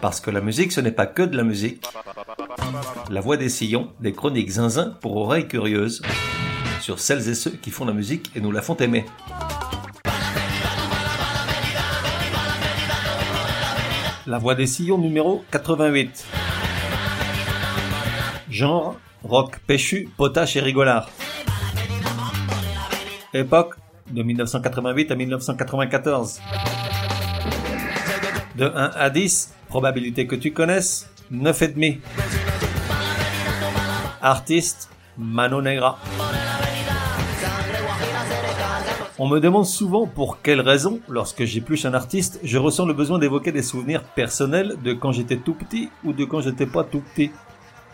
Parce que la musique, ce n'est pas que de la musique. La voix des sillons, des chroniques zinzin pour oreilles curieuses, sur celles et ceux qui font la musique et nous la font aimer. La voix des sillons numéro 88. Genre, rock péchu, potache et rigolard. Époque, de 1988 à 1994. De 1 à 10, probabilité que tu connaisses, 9,5. Artiste, Mano Negra. On me demande souvent pour quelle raison, lorsque j'épluche un artiste, je ressens le besoin d'évoquer des souvenirs personnels de quand j'étais tout petit ou de quand j'étais pas tout petit.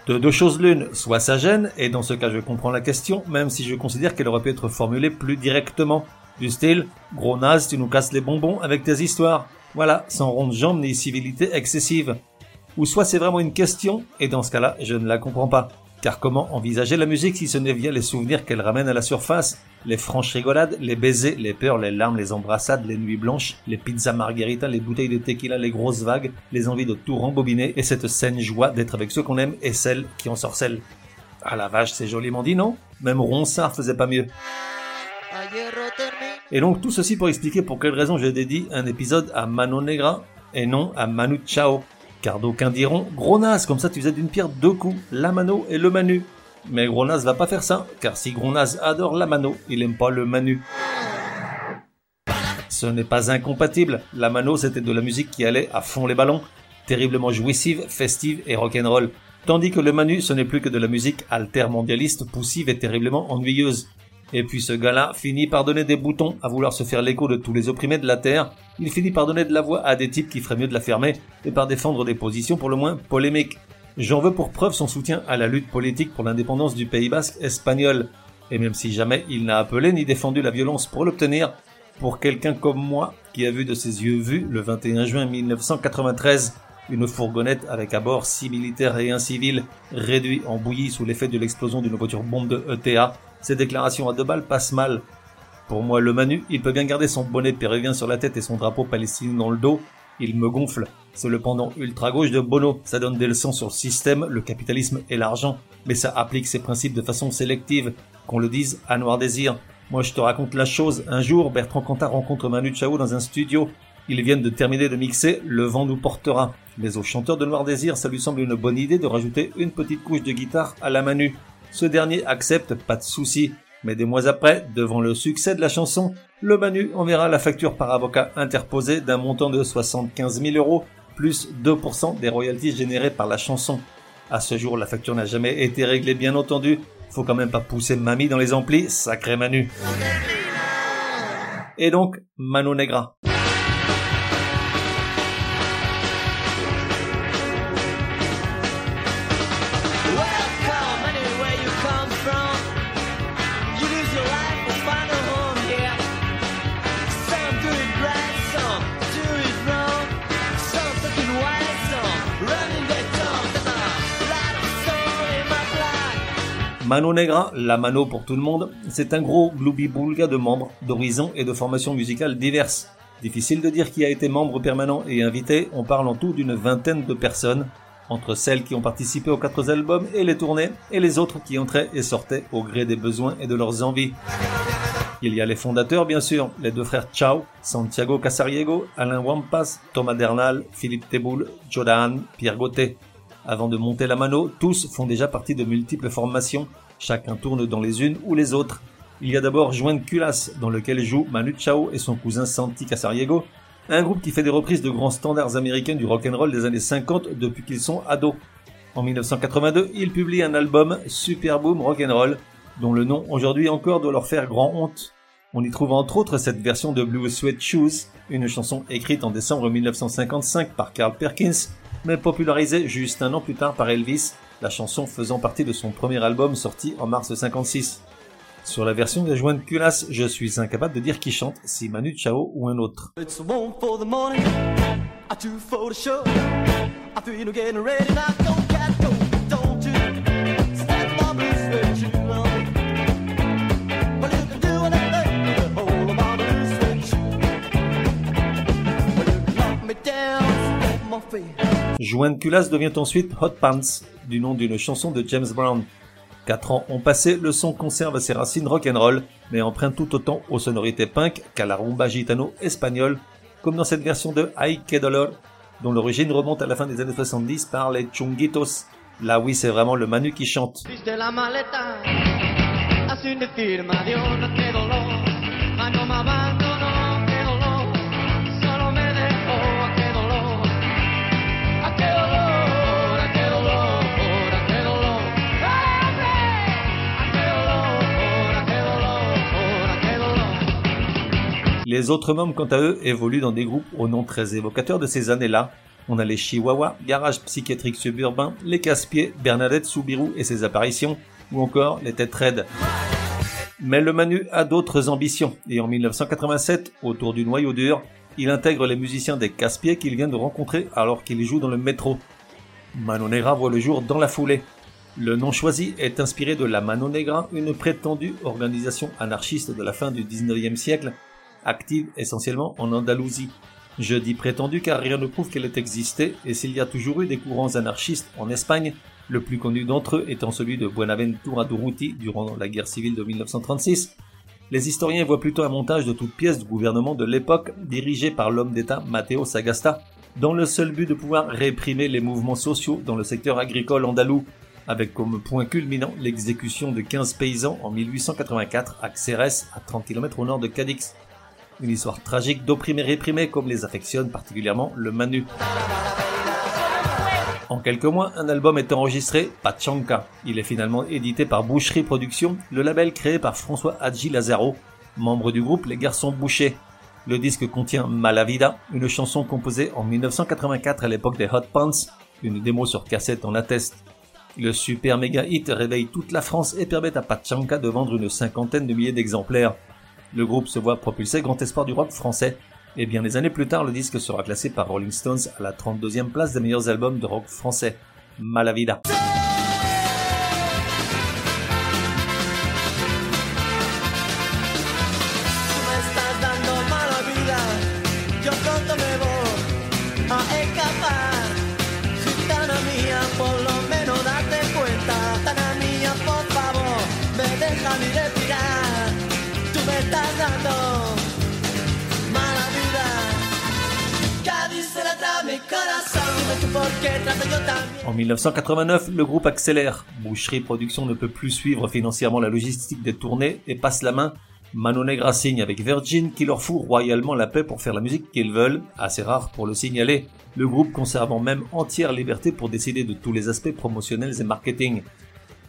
De deux choses l'une, soit ça gêne, et dans ce cas je comprends la question, même si je considère qu'elle aurait pu être formulée plus directement. Du style, gros naze, tu nous casses les bonbons avec tes histoires. Voilà, sans ronde jambe ni civilité excessive. Ou soit c'est vraiment une question, et dans ce cas-là, je ne la comprends pas. Car comment envisager la musique si ce n'est via les souvenirs qu'elle ramène à la surface? Les franches rigolades, les baisers, les peurs, les larmes, les embrassades, les nuits blanches, les pizzas margarita, les bouteilles de tequila, les grosses vagues, les envies de tout rembobiner et cette saine joie d'être avec ceux qu'on aime et celles qui en sorcellent. Ah la vache, c'est joliment dit, non? Même Ronsard faisait pas mieux. Et donc tout ceci pour expliquer pour quelle raison je dédie un épisode à Mano Negra et non à Manu Chao. Car d'aucuns diront Gros comme ça tu faisais d'une pierre deux coups, la mano et le manu. Mais Gros va pas faire ça, car si Gros adore la mano, il aime pas le manu. Ce n'est pas incompatible, la mano c'était de la musique qui allait à fond les ballons, terriblement jouissive, festive et rock'n'roll. Tandis que le manu ce n'est plus que de la musique altermondialiste, poussive et terriblement ennuyeuse. Et puis ce gars-là finit par donner des boutons à vouloir se faire l'écho de tous les opprimés de la Terre. Il finit par donner de la voix à des types qui feraient mieux de la fermer et par défendre des positions pour le moins polémiques. J'en veux pour preuve son soutien à la lutte politique pour l'indépendance du Pays Basque espagnol. Et même si jamais il n'a appelé ni défendu la violence pour l'obtenir, pour quelqu'un comme moi qui a vu de ses yeux vus le 21 juin 1993 une fourgonnette avec à bord six militaires et un civil réduits en bouillie sous l'effet de l'explosion d'une voiture bombe de ETA ces déclarations à deux balles passent mal. Pour moi, le Manu, il peut bien garder son bonnet péruvien sur la tête et son drapeau palestinien dans le dos. Il me gonfle. C'est le pendant ultra-gauche de Bono. Ça donne des leçons sur le système, le capitalisme et l'argent. Mais ça applique ses principes de façon sélective. Qu'on le dise à Noir Désir. Moi, je te raconte la chose. Un jour, Bertrand Cantat rencontre Manu Chao dans un studio. Ils viennent de terminer de mixer Le vent nous portera. Mais au chanteur de Noir Désir, ça lui semble une bonne idée de rajouter une petite couche de guitare à la Manu. Ce dernier accepte, pas de souci. Mais des mois après, devant le succès de la chanson, le Manu enverra la facture par avocat interposé d'un montant de 75 000 euros, plus 2% des royalties générées par la chanson. À ce jour, la facture n'a jamais été réglée, bien entendu. Faut quand même pas pousser mamie dans les amplis, sacré Manu. Et donc, Mano Negra. Mano Negra, la mano pour tout le monde, c'est un gros gloubi-boulga de membres, d'horizons et de formations musicales diverses. Difficile de dire qui a été membre permanent et invité, on parle en tout d'une vingtaine de personnes, entre celles qui ont participé aux quatre albums et les tournées, et les autres qui entraient et sortaient au gré des besoins et de leurs envies. Il y a les fondateurs, bien sûr, les deux frères Chao, Santiago Casariego, Alain Wampas, Thomas Dernal, Philippe Teboul, Jodan, Pierre Gauthier. Avant de monter la mano, tous font déjà partie de multiples formations, chacun tourne dans les unes ou les autres. Il y a d'abord Joint Culas, dans lequel joue Manu Chao et son cousin Santi Casariego, un groupe qui fait des reprises de grands standards américains du rock'n'roll des années 50 depuis qu'ils sont ados. En 1982, ils publient un album Super Boom Rock'n'Roll, dont le nom aujourd'hui encore doit leur faire grand honte. On y trouve entre autres cette version de Blue Sweat Shoes, une chanson écrite en décembre 1955 par Carl Perkins mais popularisé juste un an plus tard par Elvis, la chanson faisant partie de son premier album sorti en mars 56. Sur la version de Joan Culas, je suis incapable de dire qui chante, si Manu Chao ou un autre. Joanne Culas devient ensuite Hot Pants, du nom d'une chanson de James Brown. Quatre ans ont passé, le son conserve ses racines rock'n'roll, mais emprunte tout autant aux sonorités punk qu'à la rumba gitano espagnole, comme dans cette version de Ay que dolor, dont l'origine remonte à la fin des années 70 par les Chunguitos. Là oui, c'est vraiment le Manu qui chante. Les autres membres, quant à eux, évoluent dans des groupes au nom très évocateur de ces années-là. On a les Chihuahua, Garage Psychiatrique Suburbain, les Casse-Pieds, Bernadette Soubirou et ses apparitions, ou encore les Têtes Raides. Mais le Manu a d'autres ambitions, et en 1987, autour du noyau dur, il intègre les musiciens des Casse-Pieds qu'il vient de rencontrer alors qu'il joue dans le métro. Mano Negra voit le jour dans la foulée. Le nom choisi est inspiré de la Mano Negra, une prétendue organisation anarchiste de la fin du 19e siècle active essentiellement en Andalousie. Je dis prétendu car rien ne prouve qu'elle ait existé, et s'il y a toujours eu des courants anarchistes en Espagne, le plus connu d'entre eux étant celui de Buenaventura Durruti durant la guerre civile de 1936, les historiens voient plutôt un montage de toutes pièces du gouvernement de l'époque dirigé par l'homme d'État Matteo Sagasta, dans le seul but de pouvoir réprimer les mouvements sociaux dans le secteur agricole andalou, avec comme point culminant l'exécution de 15 paysans en 1884 à Xérès, à 30 km au nord de Cadix. Une histoire tragique d'opprimés réprimés comme les affectionne particulièrement le Manu. En quelques mois, un album est enregistré, Pachanka. Il est finalement édité par Boucherie Productions, le label créé par François Hadji Lazaro, membre du groupe Les Garçons Bouchés. Le disque contient Malavida, une chanson composée en 1984 à l'époque des Hot Pants, une démo sur cassette en atteste. Le super méga hit réveille toute la France et permet à Pachanka de vendre une cinquantaine de milliers d'exemplaires. Le groupe se voit propulsé grand espoir du rock français. Et bien des années plus tard, le disque sera classé par Rolling Stones à la 32e place des meilleurs albums de rock français. Malavida. En 1989, le groupe accélère. Boucherie Production ne peut plus suivre financièrement la logistique des tournées et passe la main. Mano Negra signe avec Virgin qui leur fout royalement la paix pour faire la musique qu'ils veulent, assez rare pour le signaler, le groupe conservant même entière liberté pour décider de tous les aspects promotionnels et marketing.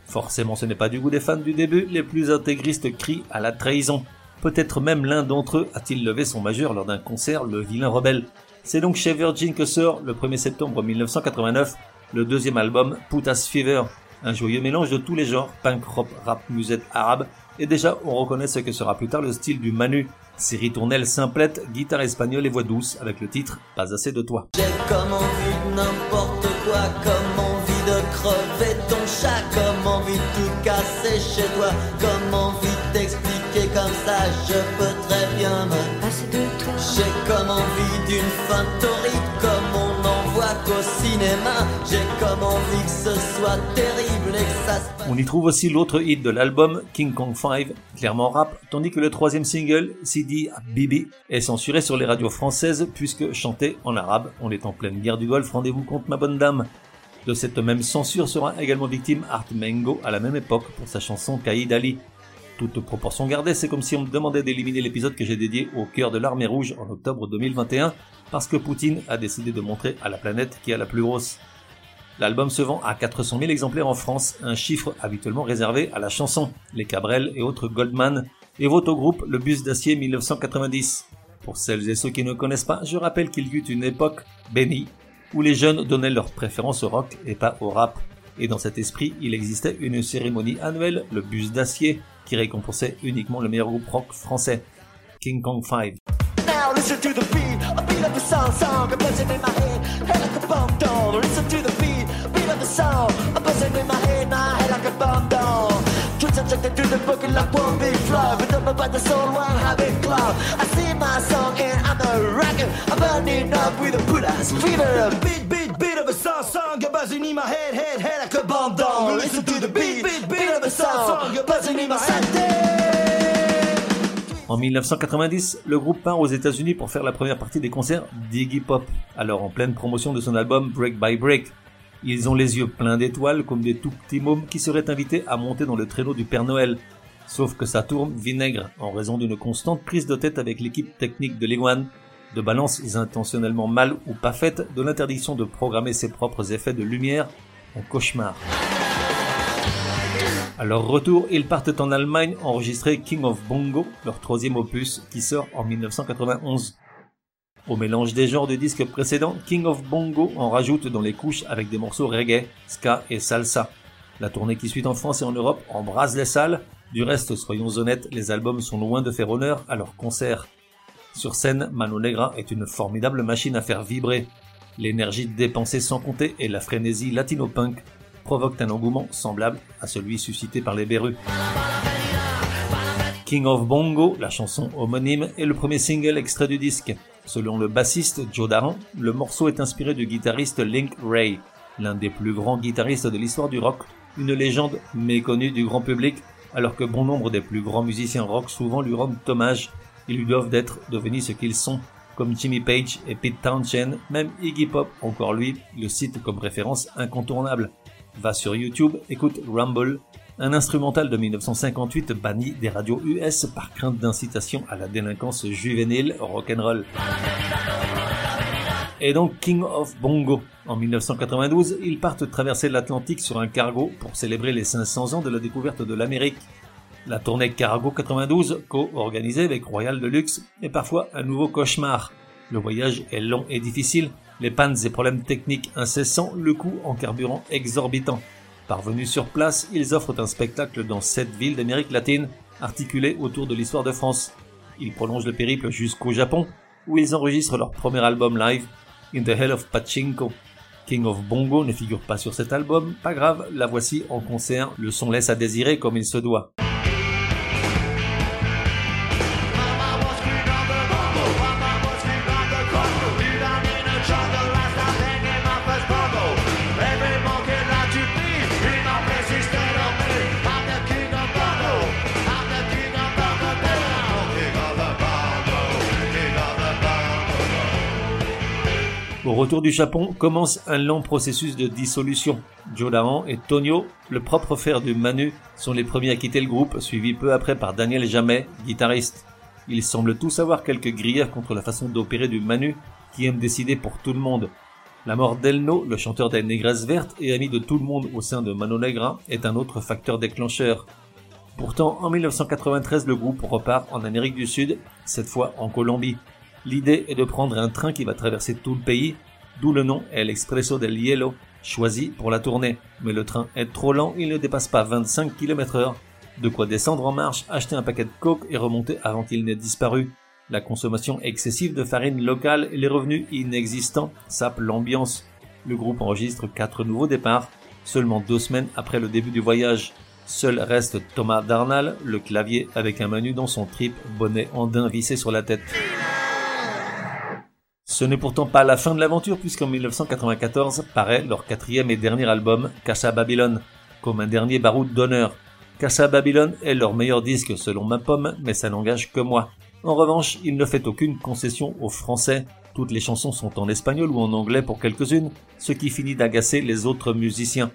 Forcément ce n'est pas du goût des fans du début, les plus intégristes crient à la trahison. Peut-être même l'un d'entre eux a-t-il levé son majeur lors d'un concert, le vilain rebelle. C'est donc chez Virgin que sort, le 1er septembre 1989, le deuxième album, Putas Fever, un joyeux mélange de tous les genres, punk, rock, rap, musette arabe, et déjà on reconnaît ce que sera plus tard le style du Manu, série tournelle simplette, guitare espagnole et voix douce, avec le titre Pas assez de toi. J'ai comme envie de n'importe quoi, comme envie de crever ton chat, comme envie de tout casser chez toi, comme envie comme ça, je peux très bien me On y trouve aussi l'autre hit de l'album, King Kong 5, clairement rap, tandis que le troisième single, Sidi Bibi, est censuré sur les radios françaises puisque chanté en arabe. On est en pleine guerre du Golfe, rendez-vous compte ma bonne dame. De cette même censure sera également victime Art Mengo à la même époque pour sa chanson Kaïd Ali toute proportion gardée, c'est comme si on me demandait d'éliminer l'épisode que j'ai dédié au cœur de l'armée rouge en octobre 2021, parce que Poutine a décidé de montrer à la planète qui a la plus grosse. L'album se vend à 400 000 exemplaires en France, un chiffre habituellement réservé à la chanson, les Cabrel et autres Goldman, et vaut au groupe le bus d'acier 1990. Pour celles et ceux qui ne connaissent pas, je rappelle qu'il y eut une époque bénie, où les jeunes donnaient leur préférence au rock et pas au rap. Et dans cet esprit, il existait une cérémonie annuelle, le bus d'acier, qui récompensait uniquement le meilleur groupe rock français, King Kong 5. Now listen to the beat, a beat of the song, song, a buzzing in my head, head like a bomb doll. Listen to the beat, beat of the song, a buzzing in my head, my head like a bomb doll. Twitch subjected to the book like one big but don't know about the soul, one habit club. I sing my song and I'm a rock like I'm burning up with a pull-ass fever. Beat, beat, beat of a song, song, you're buzzing in my head, head, head like a bomb down. Listen to the beat, beat, beat of a song, song, you're buzzing in my head. En 1990, le groupe part aux États-Unis pour faire la première partie des concerts d'Iggy Pop, alors en pleine promotion de son album Break by Break. Ils ont les yeux pleins d'étoiles comme des tout petits mômes qui seraient invités à monter dans le traîneau du Père Noël. Sauf que ça tourne vinaigre en raison d'une constante prise de tête avec l'équipe technique de Lewan, de balances intentionnellement mal ou pas faites, de l'interdiction de programmer ses propres effets de lumière, un cauchemar. À leur retour, ils partent en Allemagne enregistrer King of Bongo, leur troisième opus, qui sort en 1991. Au mélange des genres de disques précédents, King of Bongo en rajoute dans les couches avec des morceaux reggae, ska et salsa. La tournée qui suit en France et en Europe embrase les salles. Du reste, soyons honnêtes, les albums sont loin de faire honneur à leurs concerts. Sur scène, Mano Negra est une formidable machine à faire vibrer. L'énergie dépensée sans compter et la frénésie latino-punk provoquent un engouement semblable à celui suscité par les Berus. King of Bongo, la chanson homonyme, est le premier single extrait du disque. Selon le bassiste Joe Daran, le morceau est inspiré du guitariste Link Ray, l'un des plus grands guitaristes de l'histoire du rock, une légende méconnue du grand public, alors que bon nombre des plus grands musiciens rock souvent lui rendent hommage. Ils lui doivent d'être devenus ce qu'ils sont, comme Jimmy Page et Pete Townshend, même Iggy Pop, encore lui, le cite comme référence incontournable. Va sur YouTube, écoute Rumble, un instrumental de 1958 banni des radios US par crainte d'incitation à la délinquance juvénile rock'n'roll. Et donc King of Bongo. En 1992, ils partent traverser l'Atlantique sur un cargo pour célébrer les 500 ans de la découverte de l'Amérique. La tournée Cargo 92, co-organisée avec Royal Deluxe, est parfois un nouveau cauchemar. Le voyage est long et difficile, les pannes et problèmes techniques incessants, le coût en carburant exorbitant. Parvenus sur place, ils offrent un spectacle dans sept villes d'Amérique latine, articulé autour de l'histoire de France. Ils prolongent le périple jusqu'au Japon, où ils enregistrent leur premier album live, In the Hell of Pachinko. King of Bongo ne figure pas sur cet album, pas grave, la voici en concert, le son laisse à désirer comme il se doit. Retour du Japon commence un long processus de dissolution. Joe et Tonio, le propre frère de Manu, sont les premiers à quitter le groupe, suivis peu après par Daniel Jamais, guitariste. Ils semblent tous avoir quelques griefs contre la façon d'opérer du Manu, qui aime décider pour tout le monde. La mort d'Elno, le chanteur des Négresses Vertes et ami de tout le monde au sein de Mano Negra, est un autre facteur déclencheur. Pourtant, en 1993, le groupe repart en Amérique du Sud, cette fois en Colombie. L'idée est de prendre un train qui va traverser tout le pays, d'où le nom El Expresso del Hielo, choisi pour la tournée. Mais le train est trop lent, il ne dépasse pas 25 km heure. De quoi descendre en marche, acheter un paquet de coke et remonter avant qu'il n'ait disparu. La consommation excessive de farine locale et les revenus inexistants sapent l'ambiance. Le groupe enregistre quatre nouveaux départs, seulement deux semaines après le début du voyage. Seul reste Thomas Darnall, le clavier avec un menu dans son trip, bonnet andin vissé sur la tête. Ce n'est pourtant pas la fin de l'aventure puisqu'en 1994 paraît leur quatrième et dernier album, Casa Babylon, comme un dernier baroud d'honneur. Casa Babylon est leur meilleur disque selon ma pomme, mais ça n'engage que moi. En revanche, il ne fait aucune concession aux Français. Toutes les chansons sont en espagnol ou en anglais pour quelques-unes, ce qui finit d'agacer les autres musiciens.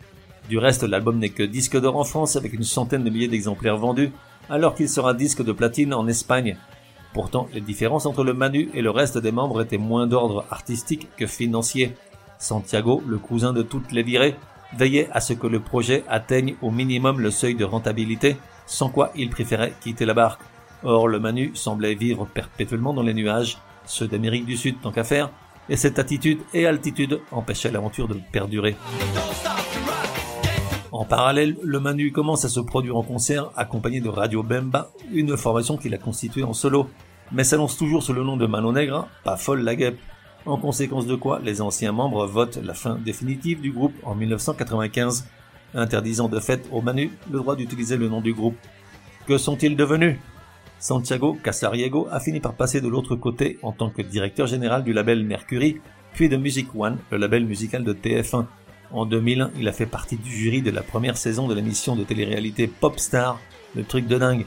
Du reste, l'album n'est que disque d'or en France avec une centaine de milliers d'exemplaires vendus, alors qu'il sera disque de platine en Espagne. Pourtant, les différences entre le Manu et le reste des membres étaient moins d'ordre artistique que financier. Santiago, le cousin de toutes les virées, veillait à ce que le projet atteigne au minimum le seuil de rentabilité, sans quoi il préférait quitter la barque. Or, le Manu semblait vivre perpétuellement dans les nuages, ceux d'Amérique du Sud tant qu'à faire, et cette attitude et altitude empêchaient l'aventure de perdurer. En parallèle, le Manu commence à se produire en concert accompagné de Radio Bemba, une formation qu'il a constituée en solo, mais s'annonce toujours sous le nom de Mano Negra, pas folle la guêpe. En conséquence de quoi, les anciens membres votent la fin définitive du groupe en 1995, interdisant de fait au Manu le droit d'utiliser le nom du groupe. Que sont-ils devenus? Santiago Casariego a fini par passer de l'autre côté en tant que directeur général du label Mercury, puis de Music One, le label musical de TF1. En 2001, il a fait partie du jury de la première saison de l'émission de télé-réalité Popstar, le truc de dingue.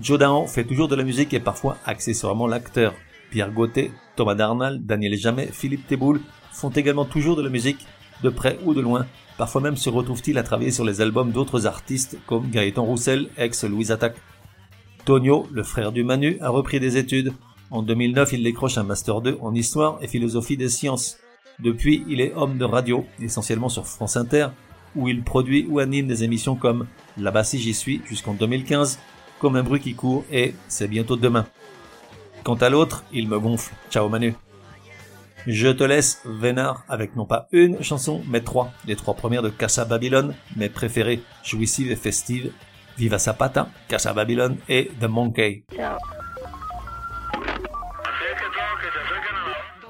Joe Dahan fait toujours de la musique et parfois accessoirement l'acteur. Pierre Gauthier, Thomas Darnal, Daniel Jamet, Philippe Teboul font également toujours de la musique, de près ou de loin. Parfois même se retrouvent-ils à travailler sur les albums d'autres artistes comme Gaëtan Roussel, ex-Louise Attaque. Tonio, le frère du Manu, a repris des études. En 2009, il décroche un Master 2 en Histoire et Philosophie des Sciences. Depuis, il est homme de radio, essentiellement sur France Inter, où il produit ou anime des émissions comme Là-bas si j'y suis jusqu'en 2015, Comme un bruit qui court et C'est bientôt demain. Quant à l'autre, il me gonfle. Ciao Manu. Je te laisse, Vénard, avec non pas une chanson, mais trois. Les trois premières de Casa Babylon, mes préférées, jouissives et festives, Viva Zapata, Casa Babylon et The Monkey.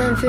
Entre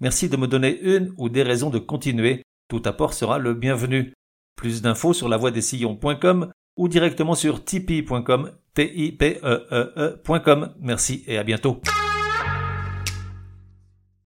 merci de me donner une ou des raisons de continuer. Tout apport sera le bienvenu. Plus d'infos sur lavoidessillons.com ou directement sur tipeee.com, e e, e Merci et à bientôt.